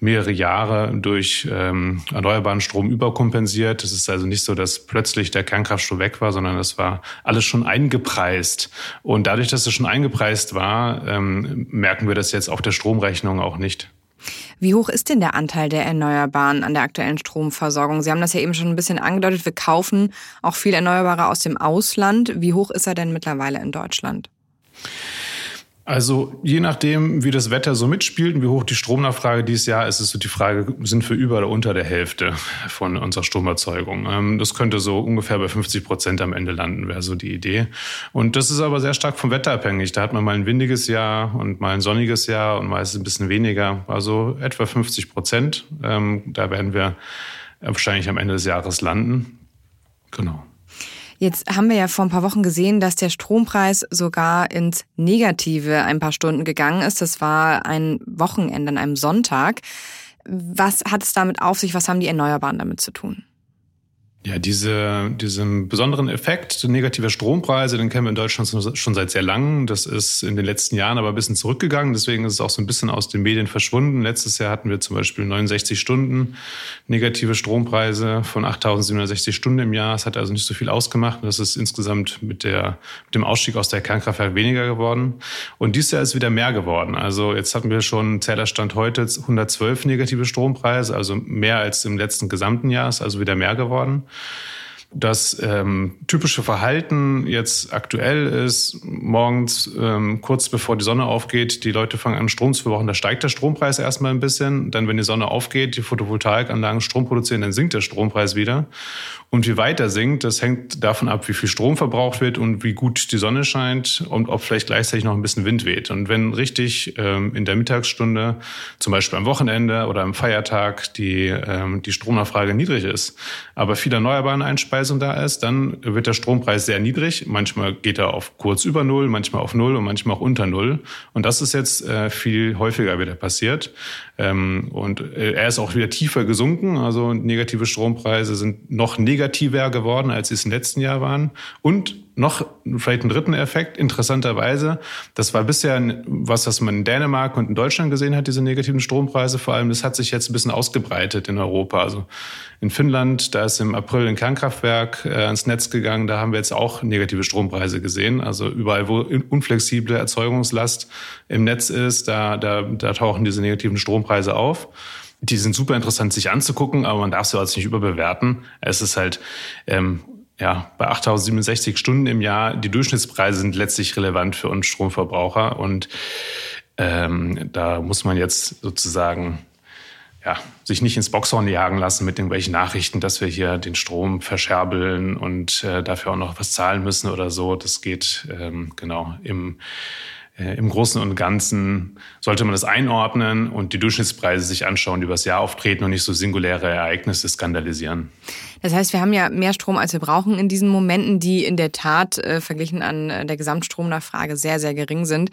mehrere Jahre durch ähm, erneuerbaren Strom überkompensiert. Es ist also nicht so, dass plötzlich der Kernkraftstrom weg war, sondern das war alles schon eingepreist. Und dadurch, dass es schon eingepreist war, ähm, merken wir das jetzt auf der Stromrechnung auch nicht. Wie hoch ist denn der Anteil der Erneuerbaren an der aktuellen Stromversorgung? Sie haben das ja eben schon ein bisschen angedeutet. Wir kaufen auch viel Erneuerbare aus dem Ausland. Wie hoch ist er denn mittlerweile in Deutschland? Also je nachdem, wie das Wetter so mitspielt und wie hoch die Stromnachfrage dieses Jahr ist, ist so die Frage, sind wir über oder unter der Hälfte von unserer Stromerzeugung. Ähm, das könnte so ungefähr bei 50 Prozent am Ende landen, wäre so die Idee. Und das ist aber sehr stark vom Wetter abhängig. Da hat man mal ein windiges Jahr und mal ein sonniges Jahr und meistens ein bisschen weniger. Also etwa 50 Prozent. Ähm, da werden wir wahrscheinlich am Ende des Jahres landen. Genau. Jetzt haben wir ja vor ein paar Wochen gesehen, dass der Strompreis sogar ins Negative ein paar Stunden gegangen ist. Das war ein Wochenende an einem Sonntag. Was hat es damit auf sich? Was haben die Erneuerbaren damit zu tun? Ja, diese, diesen besonderen Effekt negativer Strompreise, den kennen wir in Deutschland schon seit sehr langem. Das ist in den letzten Jahren aber ein bisschen zurückgegangen. Deswegen ist es auch so ein bisschen aus den Medien verschwunden. Letztes Jahr hatten wir zum Beispiel 69 Stunden negative Strompreise von 8.760 Stunden im Jahr. Es hat also nicht so viel ausgemacht. Das ist insgesamt mit, der, mit dem Ausstieg aus der Kernkraftwerk weniger geworden. Und dieses Jahr ist wieder mehr geworden. Also jetzt hatten wir schon Zählerstand heute 112 negative Strompreise, also mehr als im letzten gesamten Jahr, ist also wieder mehr geworden. Das ähm, typische Verhalten jetzt aktuell ist, morgens ähm, kurz bevor die Sonne aufgeht, die Leute fangen an Strom zu verbrauchen, da steigt der Strompreis erstmal ein bisschen. Dann, wenn die Sonne aufgeht, die Photovoltaikanlagen Strom produzieren, dann sinkt der Strompreis wieder. Und wie weit er sinkt, das hängt davon ab, wie viel Strom verbraucht wird und wie gut die Sonne scheint und ob vielleicht gleichzeitig noch ein bisschen Wind weht. Und wenn richtig ähm, in der Mittagsstunde, zum Beispiel am Wochenende oder am Feiertag, die, ähm, die Stromnachfrage niedrig ist, aber viel erneuerbare Einspeisung da ist, dann wird der Strompreis sehr niedrig. Manchmal geht er auf kurz über Null, manchmal auf Null und manchmal auch unter Null. Und das ist jetzt äh, viel häufiger wieder passiert. Ähm, und äh, er ist auch wieder tiefer gesunken. Also negative Strompreise sind noch negativer geworden, als sie es im letzten Jahr waren. Und noch vielleicht einen dritten Effekt, interessanterweise, das war bisher was, was man in Dänemark und in Deutschland gesehen hat, diese negativen Strompreise vor allem, das hat sich jetzt ein bisschen ausgebreitet in Europa. Also in Finnland, da ist im April ein Kernkraftwerk äh, ans Netz gegangen, da haben wir jetzt auch negative Strompreise gesehen. Also überall, wo unflexible Erzeugungslast im Netz ist, da, da, da tauchen diese negativen Strompreise auf. Die sind super interessant, sich anzugucken, aber man darf sie also nicht überbewerten. Es ist halt ähm, ja, bei 8067 Stunden im Jahr, die Durchschnittspreise sind letztlich relevant für uns Stromverbraucher. Und ähm, da muss man jetzt sozusagen ja, sich nicht ins Boxhorn jagen lassen mit irgendwelchen Nachrichten, dass wir hier den Strom verscherbeln und äh, dafür auch noch was zahlen müssen oder so. Das geht ähm, genau im im Großen und Ganzen sollte man das einordnen und die Durchschnittspreise sich anschauen, die übers Jahr auftreten und nicht so singuläre Ereignisse skandalisieren. Das heißt, wir haben ja mehr Strom, als wir brauchen in diesen Momenten, die in der Tat äh, verglichen an äh, der Gesamtstromnachfrage sehr, sehr gering sind.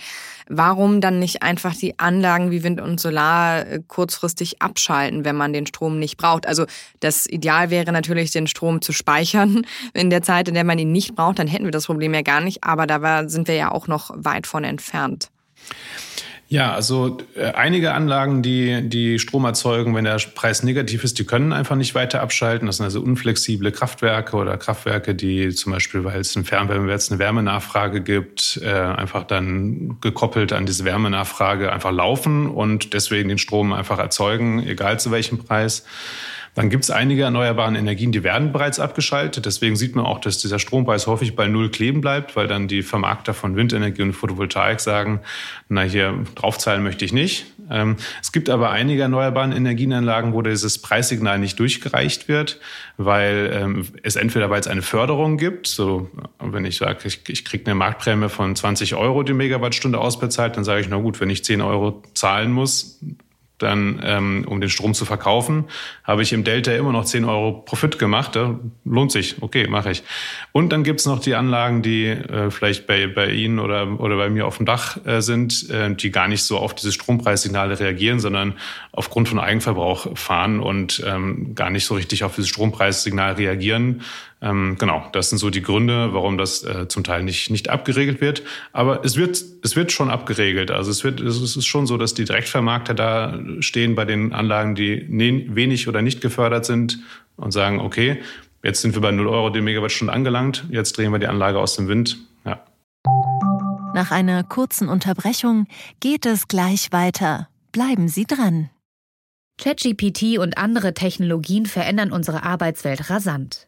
Warum dann nicht einfach die Anlagen wie Wind und Solar äh, kurzfristig abschalten, wenn man den Strom nicht braucht? Also das Ideal wäre natürlich, den Strom zu speichern in der Zeit, in der man ihn nicht braucht. Dann hätten wir das Problem ja gar nicht. Aber da sind wir ja auch noch weit von entfernt. Ja, also äh, einige Anlagen, die, die Strom erzeugen, wenn der Preis negativ ist, die können einfach nicht weiter abschalten. Das sind also unflexible Kraftwerke oder Kraftwerke, die zum Beispiel, weil es ein Fernwärmenetz eine Wärmenachfrage gibt, äh, einfach dann gekoppelt an diese Wärmenachfrage einfach laufen und deswegen den Strom einfach erzeugen, egal zu welchem Preis. Dann gibt es einige erneuerbare Energien, die werden bereits abgeschaltet. Deswegen sieht man auch, dass dieser Strompreis häufig bei Null kleben bleibt, weil dann die Vermarkter von Windenergie und Photovoltaik sagen, na hier draufzahlen möchte ich nicht. Ähm, es gibt aber einige erneuerbare Energienanlagen, wo dieses Preissignal nicht durchgereicht wird, weil ähm, es entweder weil es eine Förderung gibt, so wenn ich sage, ich, ich kriege eine Marktprämie von 20 Euro die Megawattstunde ausbezahlt, dann sage ich, na gut, wenn ich 10 Euro zahlen muss, dann, ähm, um den Strom zu verkaufen, habe ich im Delta immer noch 10 Euro Profit gemacht. Ja, lohnt sich, okay, mache ich. Und dann gibt's noch die Anlagen, die äh, vielleicht bei, bei Ihnen oder, oder bei mir auf dem Dach äh, sind, äh, die gar nicht so auf diese Strompreissignale reagieren, sondern aufgrund von Eigenverbrauch fahren und ähm, gar nicht so richtig auf dieses Strompreissignal reagieren. Ähm, genau, das sind so die Gründe, warum das äh, zum Teil nicht, nicht abgeregelt wird. Aber es wird, es wird schon abgeregelt. Also es, wird, es ist schon so, dass die Direktvermarkter da stehen bei den Anlagen, die wenig oder nicht gefördert sind und sagen, okay, jetzt sind wir bei 0 Euro die Megawattstunde angelangt, jetzt drehen wir die Anlage aus dem Wind. Ja. Nach einer kurzen Unterbrechung geht es gleich weiter. Bleiben Sie dran. ChatGPT und andere Technologien verändern unsere Arbeitswelt rasant.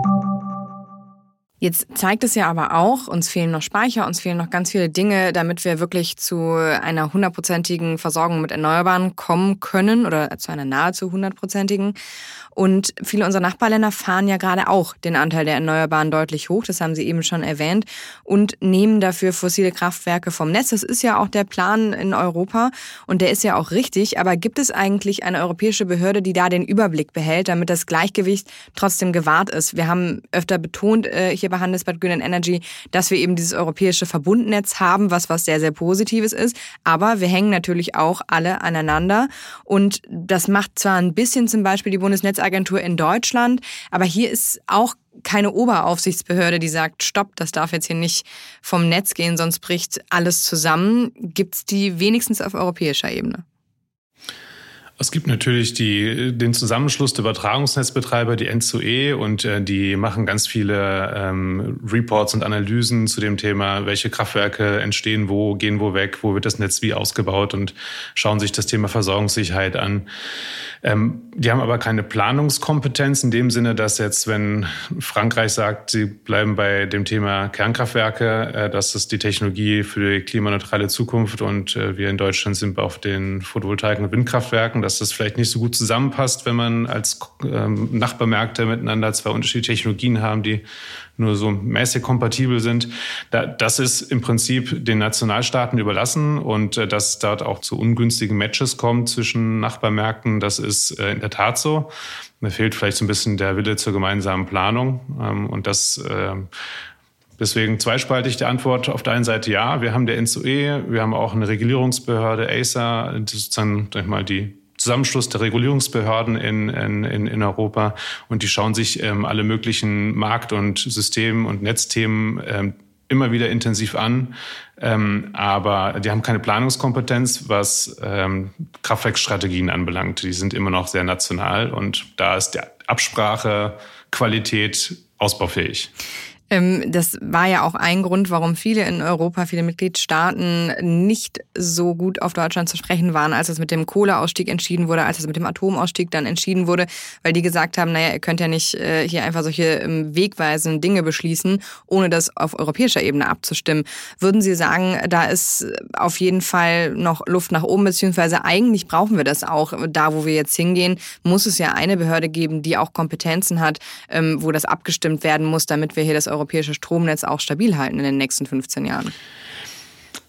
Jetzt zeigt es ja aber auch, uns fehlen noch Speicher, uns fehlen noch ganz viele Dinge, damit wir wirklich zu einer hundertprozentigen Versorgung mit Erneuerbaren kommen können oder zu einer nahezu hundertprozentigen. Und viele unserer Nachbarländer fahren ja gerade auch den Anteil der Erneuerbaren deutlich hoch, das haben Sie eben schon erwähnt, und nehmen dafür fossile Kraftwerke vom Netz. Das ist ja auch der Plan in Europa und der ist ja auch richtig. Aber gibt es eigentlich eine europäische Behörde, die da den Überblick behält, damit das Gleichgewicht trotzdem gewahrt ist? Wir haben öfter betont äh, hier bei Handelsbad Green Energy, dass wir eben dieses europäische Verbundnetz haben, was was sehr, sehr Positives ist. Aber wir hängen natürlich auch alle aneinander. Und das macht zwar ein bisschen zum Beispiel die Bundesnetz Bundesagentur in Deutschland. Aber hier ist auch keine Oberaufsichtsbehörde, die sagt, stopp, das darf jetzt hier nicht vom Netz gehen, sonst bricht alles zusammen. Gibt es die wenigstens auf europäischer Ebene? Es gibt natürlich die, den Zusammenschluss der Übertragungsnetzbetreiber, die N2E, und äh, die machen ganz viele ähm, Reports und Analysen zu dem Thema, welche Kraftwerke entstehen wo, gehen wo weg, wo wird das Netz wie ausgebaut und schauen sich das Thema Versorgungssicherheit an. Ähm, die haben aber keine Planungskompetenz in dem Sinne, dass jetzt, wenn Frankreich sagt, sie bleiben bei dem Thema Kernkraftwerke, äh, dass es die Technologie für die klimaneutrale Zukunft und äh, wir in Deutschland sind auf den Photovoltaik- und Windkraftwerken, dass das vielleicht nicht so gut zusammenpasst, wenn man als ähm, Nachbarmärkte miteinander zwei unterschiedliche Technologien haben, die nur so mäßig kompatibel sind. das ist im Prinzip den Nationalstaaten überlassen und äh, dass dort auch zu ungünstigen Matches kommt zwischen Nachbarmärkten, das ist äh, in der Tat so. Mir fehlt vielleicht so ein bisschen der Wille zur gemeinsamen Planung ähm, und das ähm, Deswegen zweispaltig die Antwort. Auf der einen Seite ja, wir haben der NSOE, wir haben auch eine Regulierungsbehörde, ACER, sozusagen sag ich mal, die Zusammenschluss der Regulierungsbehörden in, in, in Europa und die schauen sich ähm, alle möglichen Markt- und System- und Netzthemen ähm, immer wieder intensiv an. Ähm, aber die haben keine Planungskompetenz, was ähm, Kraftwerksstrategien anbelangt. Die sind immer noch sehr national und da ist die Absprache, Qualität ausbaufähig. Ähm, das war ja auch ein Grund, warum viele in Europa, viele Mitgliedstaaten nicht so gut auf Deutschland zu sprechen waren, als es mit dem Kohleausstieg entschieden wurde, als es mit dem Atomausstieg dann entschieden wurde, weil die gesagt haben, naja, ihr könnt ja nicht äh, hier einfach solche ähm, wegweisenden Dinge beschließen, ohne das auf europäischer Ebene abzustimmen. Würden Sie sagen, da ist auf jeden Fall noch Luft nach oben, beziehungsweise eigentlich brauchen wir das auch. Da, wo wir jetzt hingehen, muss es ja eine Behörde geben, die auch Kompetenzen hat, ähm, wo das abgestimmt werden muss, damit wir hier das europäische Stromnetz auch stabil halten in den nächsten 15 Jahren?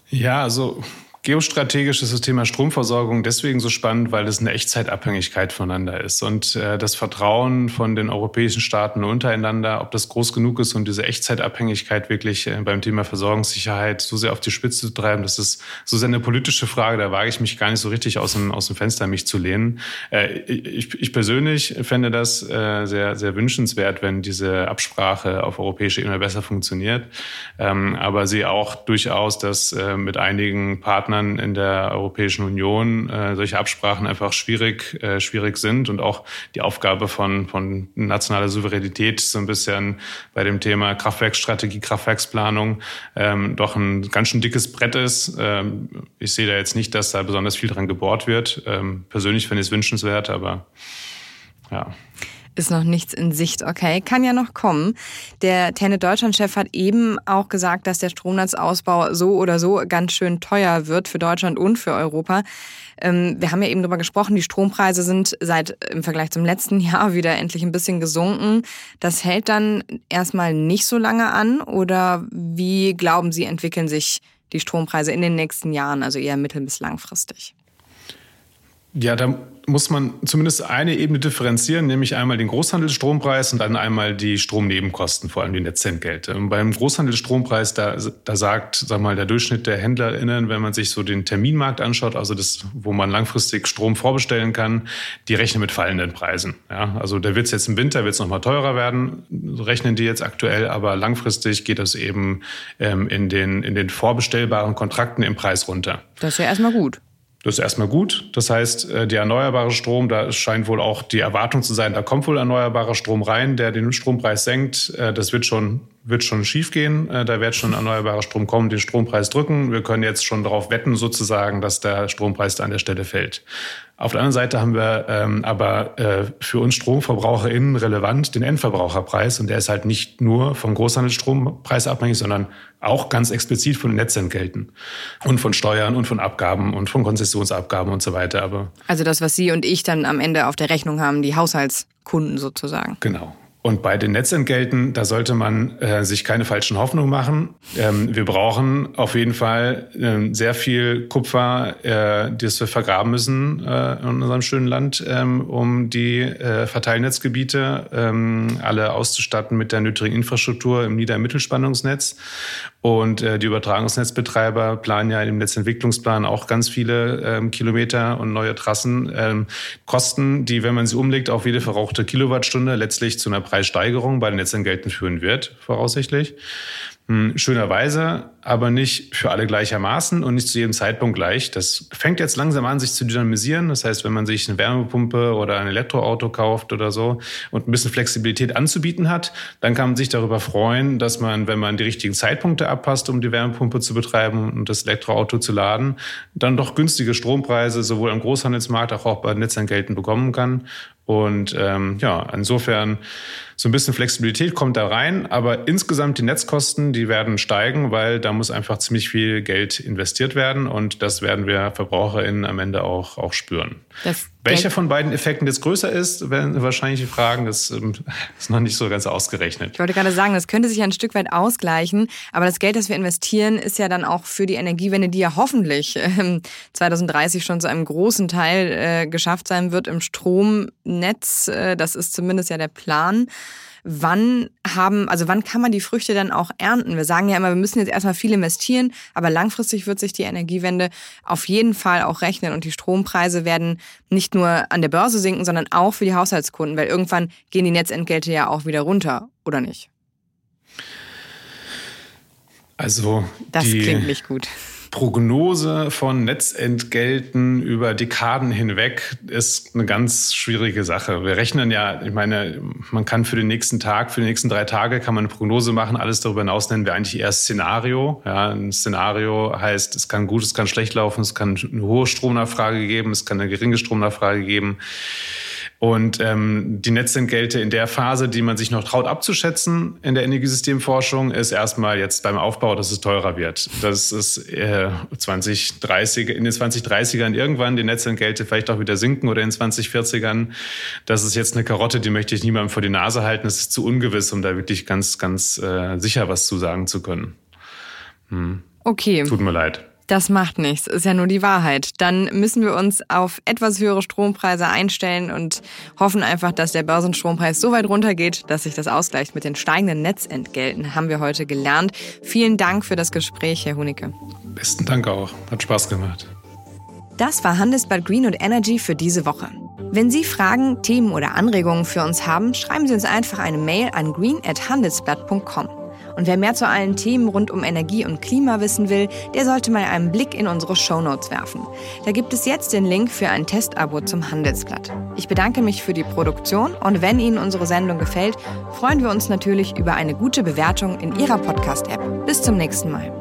Ja, also Geostrategisch ist das Thema Stromversorgung deswegen so spannend, weil es eine Echtzeitabhängigkeit voneinander ist. Und äh, das Vertrauen von den europäischen Staaten untereinander, ob das groß genug ist, um diese Echtzeitabhängigkeit wirklich äh, beim Thema Versorgungssicherheit so sehr auf die Spitze zu treiben, das ist so sehr eine politische Frage. Da wage ich mich gar nicht so richtig aus dem, aus dem Fenster, mich zu lehnen. Äh, ich, ich persönlich fände das äh, sehr, sehr wünschenswert, wenn diese Absprache auf europäischer Ebene besser funktioniert. Ähm, aber sehe auch durchaus, dass äh, mit einigen Partnern Partnern in der Europäischen Union äh, solche Absprachen einfach schwierig, äh, schwierig sind und auch die Aufgabe von, von nationaler Souveränität so ein bisschen bei dem Thema Kraftwerksstrategie, Kraftwerksplanung ähm, doch ein ganz schön dickes Brett ist. Ähm, ich sehe da jetzt nicht, dass da besonders viel dran gebohrt wird. Ähm, persönlich finde ich es wünschenswert, aber ja ist noch nichts in Sicht. Okay, kann ja noch kommen. Der Tenne Deutschland-Chef hat eben auch gesagt, dass der Stromnetzausbau so oder so ganz schön teuer wird für Deutschland und für Europa. Ähm, wir haben ja eben darüber gesprochen, die Strompreise sind seit im Vergleich zum letzten Jahr wieder endlich ein bisschen gesunken. Das hält dann erstmal nicht so lange an oder wie glauben Sie, entwickeln sich die Strompreise in den nächsten Jahren, also eher mittel- bis langfristig? Ja, da muss man zumindest eine Ebene differenzieren, nämlich einmal den Großhandelsstrompreis und dann einmal die Stromnebenkosten, vor allem die Netzentgelte. Und beim Großhandelsstrompreis, da, da sagt, sag mal, der Durchschnitt der HändlerInnen, wenn man sich so den Terminmarkt anschaut, also das, wo man langfristig Strom vorbestellen kann, die rechnen mit fallenden Preisen. Ja, also da wird es jetzt im Winter, wird es nochmal teurer werden, rechnen die jetzt aktuell, aber langfristig geht das eben ähm, in, den, in den vorbestellbaren Kontrakten im Preis runter. Das ist ja erstmal gut. Das ist erstmal gut. Das heißt, äh, der erneuerbare Strom, da scheint wohl auch die Erwartung zu sein, da kommt wohl erneuerbarer Strom rein, der den Strompreis senkt. Äh, das wird schon wird schon schiefgehen. Äh, da wird schon erneuerbarer Strom kommen, den Strompreis drücken. Wir können jetzt schon darauf wetten, sozusagen, dass der Strompreis da an der Stelle fällt. Auf der anderen Seite haben wir ähm, aber äh, für uns StromverbraucherInnen relevant den Endverbraucherpreis. Und der ist halt nicht nur vom Großhandelsstrompreis abhängig, sondern auch ganz explizit von Netzentgelten und von Steuern und von Abgaben und von Konzessionsabgaben und so weiter. Aber also das, was Sie und ich dann am Ende auf der Rechnung haben, die Haushaltskunden sozusagen. Genau. Und bei den Netzentgelten, da sollte man äh, sich keine falschen Hoffnungen machen. Ähm, wir brauchen auf jeden Fall äh, sehr viel Kupfer, äh, das wir vergraben müssen äh, in unserem schönen Land, ähm, um die äh, Verteilnetzgebiete ähm, alle auszustatten mit der nötigen Infrastruktur im Nieder- und Mittelspannungsnetz. Und äh, die Übertragungsnetzbetreiber planen ja im Netzentwicklungsplan auch ganz viele ähm, Kilometer und neue Trassen. Ähm, Kosten, die, wenn man sie umlegt, auf jede verbrauchte Kilowattstunde letztlich zu einer Preissteigerung bei den Netzentgelten führen wird, voraussichtlich. Hm, schönerweise, aber nicht für alle gleichermaßen und nicht zu jedem Zeitpunkt gleich. Das fängt jetzt langsam an, sich zu dynamisieren. Das heißt, wenn man sich eine Wärmepumpe oder ein Elektroauto kauft oder so und ein bisschen Flexibilität anzubieten hat, dann kann man sich darüber freuen, dass man, wenn man die richtigen Zeitpunkte abpasst, um die Wärmepumpe zu betreiben und das Elektroauto zu laden, dann doch günstige Strompreise sowohl am Großhandelsmarkt als auch bei Netzentgelten bekommen kann. Und ähm, ja, insofern so ein bisschen Flexibilität kommt da rein, aber insgesamt die Netzkosten, die werden steigen, weil da muss einfach ziemlich viel Geld investiert werden und das werden wir VerbraucherInnen am Ende auch, auch spüren. Das Welcher von beiden Effekten jetzt größer ist, werden wahrscheinlich die Fragen. Das ähm, ist noch nicht so ganz ausgerechnet. Ich wollte gerade sagen, das könnte sich ein Stück weit ausgleichen. Aber das Geld, das wir investieren, ist ja dann auch für die Energiewende, die ja hoffentlich äh, 2030 schon zu einem großen Teil äh, geschafft sein wird im Stromnetz. Äh, das ist zumindest ja der Plan wann haben, also wann kann man die Früchte dann auch ernten? Wir sagen ja immer, wir müssen jetzt erstmal viel investieren, aber langfristig wird sich die Energiewende auf jeden Fall auch rechnen und die Strompreise werden nicht nur an der Börse sinken, sondern auch für die Haushaltskunden, weil irgendwann gehen die Netzentgelte ja auch wieder runter, oder nicht? Also das klingt nicht gut. Prognose von Netzentgelten über Dekaden hinweg ist eine ganz schwierige Sache. Wir rechnen ja, ich meine, man kann für den nächsten Tag, für die nächsten drei Tage kann man eine Prognose machen. Alles darüber hinaus nennen wir eigentlich eher Szenario. Ja, ein Szenario heißt, es kann gut, es kann schlecht laufen, es kann eine hohe Stromnachfrage geben, es kann eine geringe Stromnachfrage geben. Und ähm, die Netzentgelte in der Phase, die man sich noch traut abzuschätzen in der Energiesystemforschung, ist erstmal jetzt beim Aufbau, dass es teurer wird. Das ist äh, 2030, in den 2030ern irgendwann die Netzentgelte vielleicht auch wieder sinken oder in den 2040ern. Das ist jetzt eine Karotte, die möchte ich niemandem vor die Nase halten. Das ist zu ungewiss, um da wirklich ganz, ganz äh, sicher was zu sagen zu können. Hm. Okay. Tut mir leid. Das macht nichts, ist ja nur die Wahrheit. Dann müssen wir uns auf etwas höhere Strompreise einstellen und hoffen einfach, dass der Börsenstrompreis so weit runtergeht, dass sich das ausgleicht mit den steigenden Netzentgelten, haben wir heute gelernt. Vielen Dank für das Gespräch, Herr Hunicke. Besten Dank auch. Hat Spaß gemacht. Das war Handelsblatt Green und Energy für diese Woche. Wenn Sie Fragen, Themen oder Anregungen für uns haben, schreiben Sie uns einfach eine Mail an green@handelsblatt.com. Und wer mehr zu allen Themen rund um Energie und Klima wissen will, der sollte mal einen Blick in unsere Shownotes werfen. Da gibt es jetzt den Link für ein Testabo zum Handelsblatt. Ich bedanke mich für die Produktion und wenn Ihnen unsere Sendung gefällt, freuen wir uns natürlich über eine gute Bewertung in Ihrer Podcast-App. Bis zum nächsten Mal.